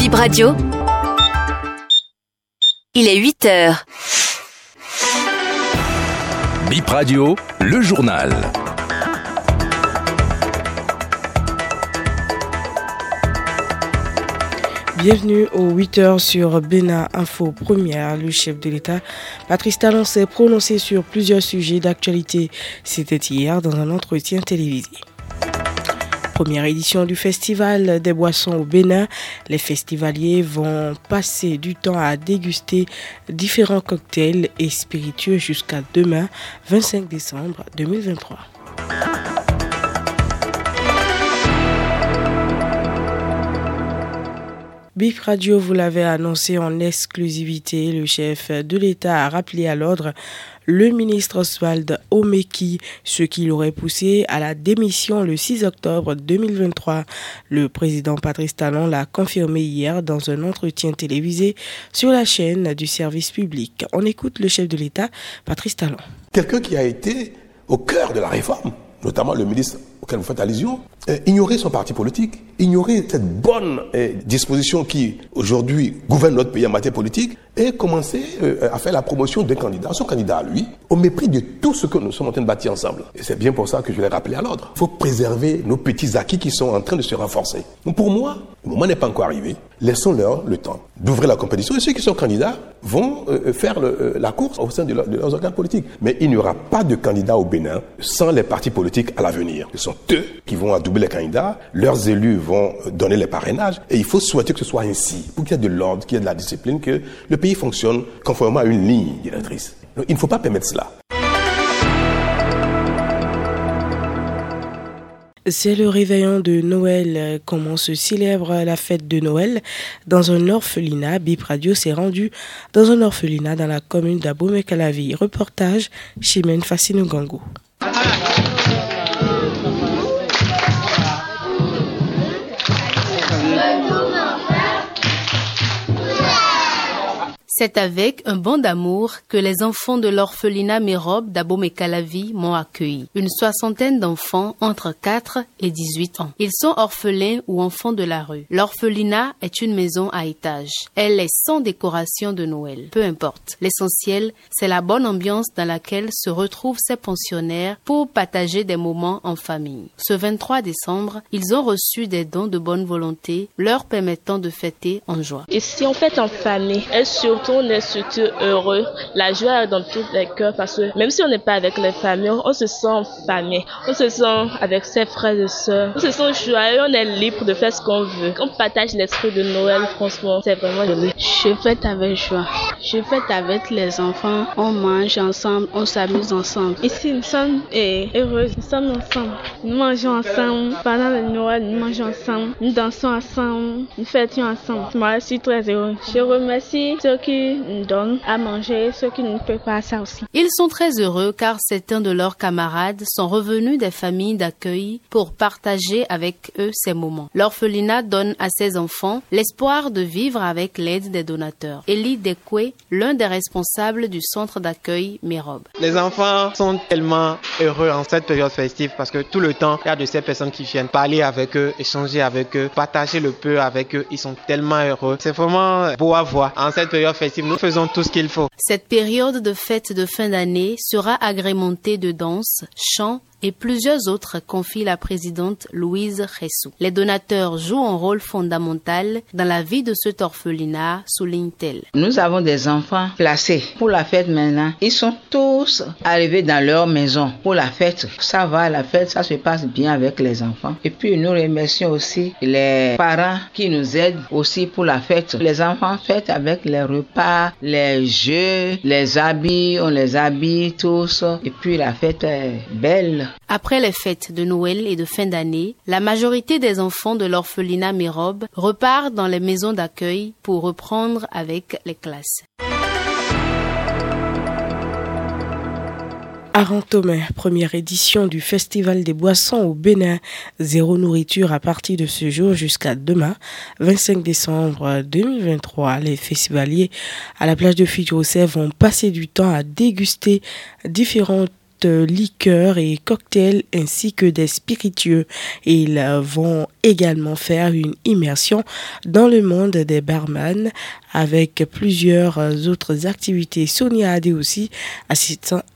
Bip Radio. Il est 8 heures. Bip Radio, le journal. Bienvenue aux 8h sur Bénin Info Première. Le chef de l'État, Patrice Talon, s'est prononcé sur plusieurs sujets d'actualité. C'était hier dans un entretien télévisé. Première édition du Festival des boissons au Bénin. Les festivaliers vont passer du temps à déguster différents cocktails et spiritueux jusqu'à demain, 25 décembre 2023. Bip Radio, vous l'avez annoncé en exclusivité, le chef de l'État a rappelé à l'ordre le ministre Oswald Omeki, ce qui l'aurait poussé à la démission le 6 octobre 2023. Le président Patrice Talon l'a confirmé hier dans un entretien télévisé sur la chaîne du service public. On écoute le chef de l'État, Patrice Talon. Quelqu'un qui a été au cœur de la réforme, notamment le ministre auquel vous faites allusion, euh, ignorer son parti politique, ignorer cette bonne euh, disposition qui aujourd'hui gouverne notre pays en matière politique et commencer euh, à faire la promotion d'un candidat, son candidat à lui, au mépris de tout ce que nous sommes en train de bâtir ensemble. Et c'est bien pour ça que je l'ai rappelé à l'ordre. Il faut préserver nos petits acquis qui sont en train de se renforcer. Donc pour moi, le moment n'est pas encore arrivé. Laissons-leur le temps d'ouvrir la compétition et ceux qui sont candidats vont faire la course au sein de, leurs organes politiques. Mais il n'y aura pas de candidat au Bénin sans les partis politiques à l'avenir. Eux qui vont adoubler les candidats, leurs élus vont donner les parrainages et il faut souhaiter que ce soit ainsi pour qu'il y ait de l'ordre, qu'il y ait de la discipline, que le pays fonctionne conformément à une ligne directrice. Il ne faut pas permettre cela. C'est le réveillon de Noël. Comment se célèbre la fête de Noël dans un orphelinat Bip Radio s'est rendu dans un orphelinat dans la commune d'Abomey-Calavi. Reportage Chimène Fassino Gango. C'est avec un bond d'amour que les enfants de l'orphelinat Mérobe d'Abomey-Calavi m'ont accueilli. Une soixantaine d'enfants entre 4 et 18 ans. Ils sont orphelins ou enfants de la rue. L'orphelinat est une maison à étage. Elle est sans décoration de Noël. Peu importe. L'essentiel, c'est la bonne ambiance dans laquelle se retrouvent ces pensionnaires pour partager des moments en famille. Ce 23 décembre, ils ont reçu des dons de bonne volonté leur permettant de fêter en joie. Ici, on fête en famille et on est surtout heureux. La joie est dans tous les cœurs parce que même si on n'est pas avec les familles, on se sent en famille. On se sent avec ses frères et sœurs. On se sent joyeux, on est libre de faire ce qu'on veut. On partage l'esprit de Noël, franchement, c'est vraiment joli. Je fête avec joie. Je fête avec les enfants. On mange ensemble, on s'amuse ensemble. Ici, nous sommes heureux. Nous sommes ensemble. Nous mangeons ensemble. Pendant le Noël, nous mangeons ensemble. Nous dansons ensemble. Nous fêtons ensemble. Moi, je suis très heureux. Je remercie ceux qui nous donnent à manger, ceux qui peuvent pas ça aussi. Ils sont très heureux car certains de leurs camarades sont revenus des familles d'accueil pour partager avec eux ces moments. L'orphelinat donne à ses enfants l'espoir de vivre avec l'aide des donateurs. Elie Dekwe, l'un des responsables du centre d'accueil Mérobe. Les enfants sont tellement heureux en cette période festive parce que tout le temps, il y a de ces personnes qui viennent parler avec eux, échanger avec eux, partager le peu avec eux. Ils sont tellement heureux. C'est vraiment beau à voir en cette période festive nous faisons tout ce qu'il faut. Cette période de fête de fin d'année sera agrémentée de danse, chants et plusieurs autres, confie la présidente Louise Ressou. Les donateurs jouent un rôle fondamental dans la vie de cet orphelinat, souligne-t-elle. Nous avons des enfants placés pour la fête maintenant. Ils sont tous arrivés dans leur maison pour la fête. Ça va, la fête, ça se passe bien avec les enfants. Et puis nous remercions aussi les parents qui nous aident aussi pour la fête. Les enfants fêtent avec les repas, les jeux, les habits, on les habille tous. Et puis la fête est belle. Après les fêtes de Noël et de fin d'année, la majorité des enfants de l'orphelinat Mérobe repartent dans les maisons d'accueil pour reprendre avec les classes. Arantomé, première édition du Festival des boissons au Bénin. Zéro nourriture à partir de ce jour jusqu'à demain, 25 décembre 2023. Les festivaliers à la plage de Fidjosef vont passer du temps à déguster différentes liqueurs et cocktails ainsi que des spiritueux. Ils vont également faire une immersion dans le monde des barman avec plusieurs autres activités. Sonia Adé aussi,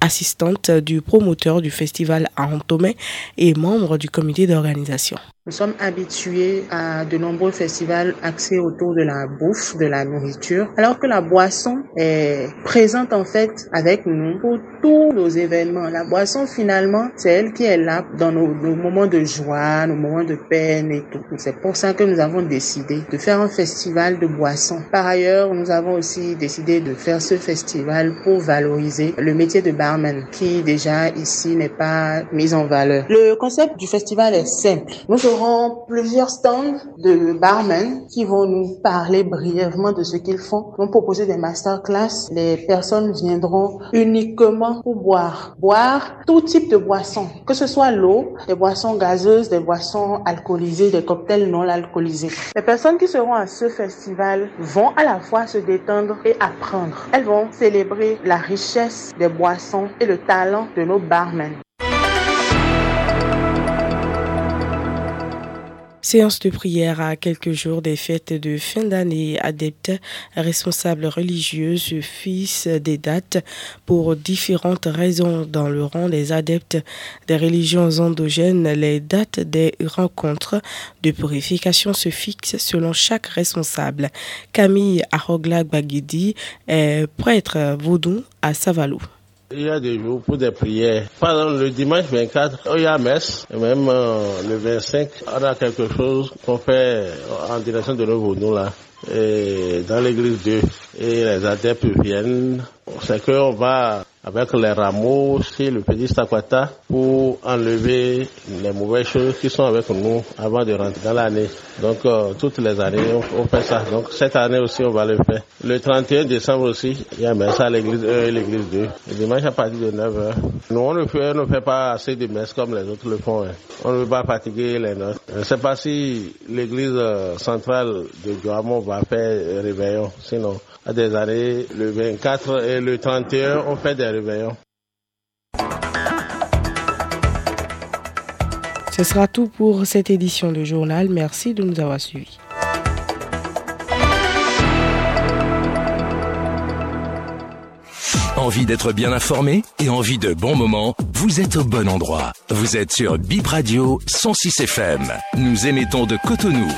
assistante du promoteur du festival à Antomé et membre du comité d'organisation. Nous sommes habitués à de nombreux festivals axés autour de la bouffe, de la nourriture, alors que la boisson est présente en fait avec nous pour tous nos événements. La boisson finalement, c'est elle qui est là dans nos, moments de joie, nos moments de peine et tout. C'est pour ça que nous avons décidé de faire un festival de boissons. Par ailleurs, nous avons aussi décidé de faire ce festival pour valoriser le métier de barman qui déjà ici n'est pas mis en valeur. Le concept du festival est simple. Aurons plusieurs stands de barmen qui vont nous parler brièvement de ce qu'ils font. Nous proposer des masterclass. Les personnes viendront uniquement pour boire. Boire tout type de boissons, que ce soit l'eau, des boissons gazeuses, des boissons alcoolisées, des cocktails non alcoolisés. Les personnes qui seront à ce festival vont à la fois se détendre et apprendre. Elles vont célébrer la richesse des boissons et le talent de nos barmen. Séance de prière à quelques jours des fêtes de fin d'année. Adeptes, responsables religieux se fixent des dates pour différentes raisons. Dans le rang des adeptes des religions endogènes, les dates des rencontres de purification se fixent selon chaque responsable. Camille Arogla Bagidi est prêtre vaudou à Savalou. Il y a des jours pour des prières. Par exemple, le dimanche 24, il y a messe. Et même euh, le 25, on a quelque chose qu'on fait en direction de nous là. Et dans l'église 2. Et les adeptes viennent. C'est qu'on va avec les rameaux chez le petit Stakwata pour enlever les mauvaises choses qui sont avec nous avant de rentrer dans l'année. Donc euh, toutes les années on, fait ça. Donc cette année aussi on va le faire. Le 31 décembre aussi, il y a messe à l'église 1 et l'église 2. Le dimanche à partir de 9h. Nous on ne fait, pas assez de messes comme les autres le font. Hein. On ne veut pas fatiguer les nôtres. Je ne sais pas si l'église euh, centrale de Guamon va faire réveillon. Sinon, à des années, le 24 et le 31, on fait des réveillons. Ce sera tout pour cette édition de journal. Merci de nous avoir suivis. Envie d'être bien informé et envie de bons moments? Vous êtes au bon endroit. Vous êtes sur Bip Radio 106 FM. Nous émettons de Cotonou.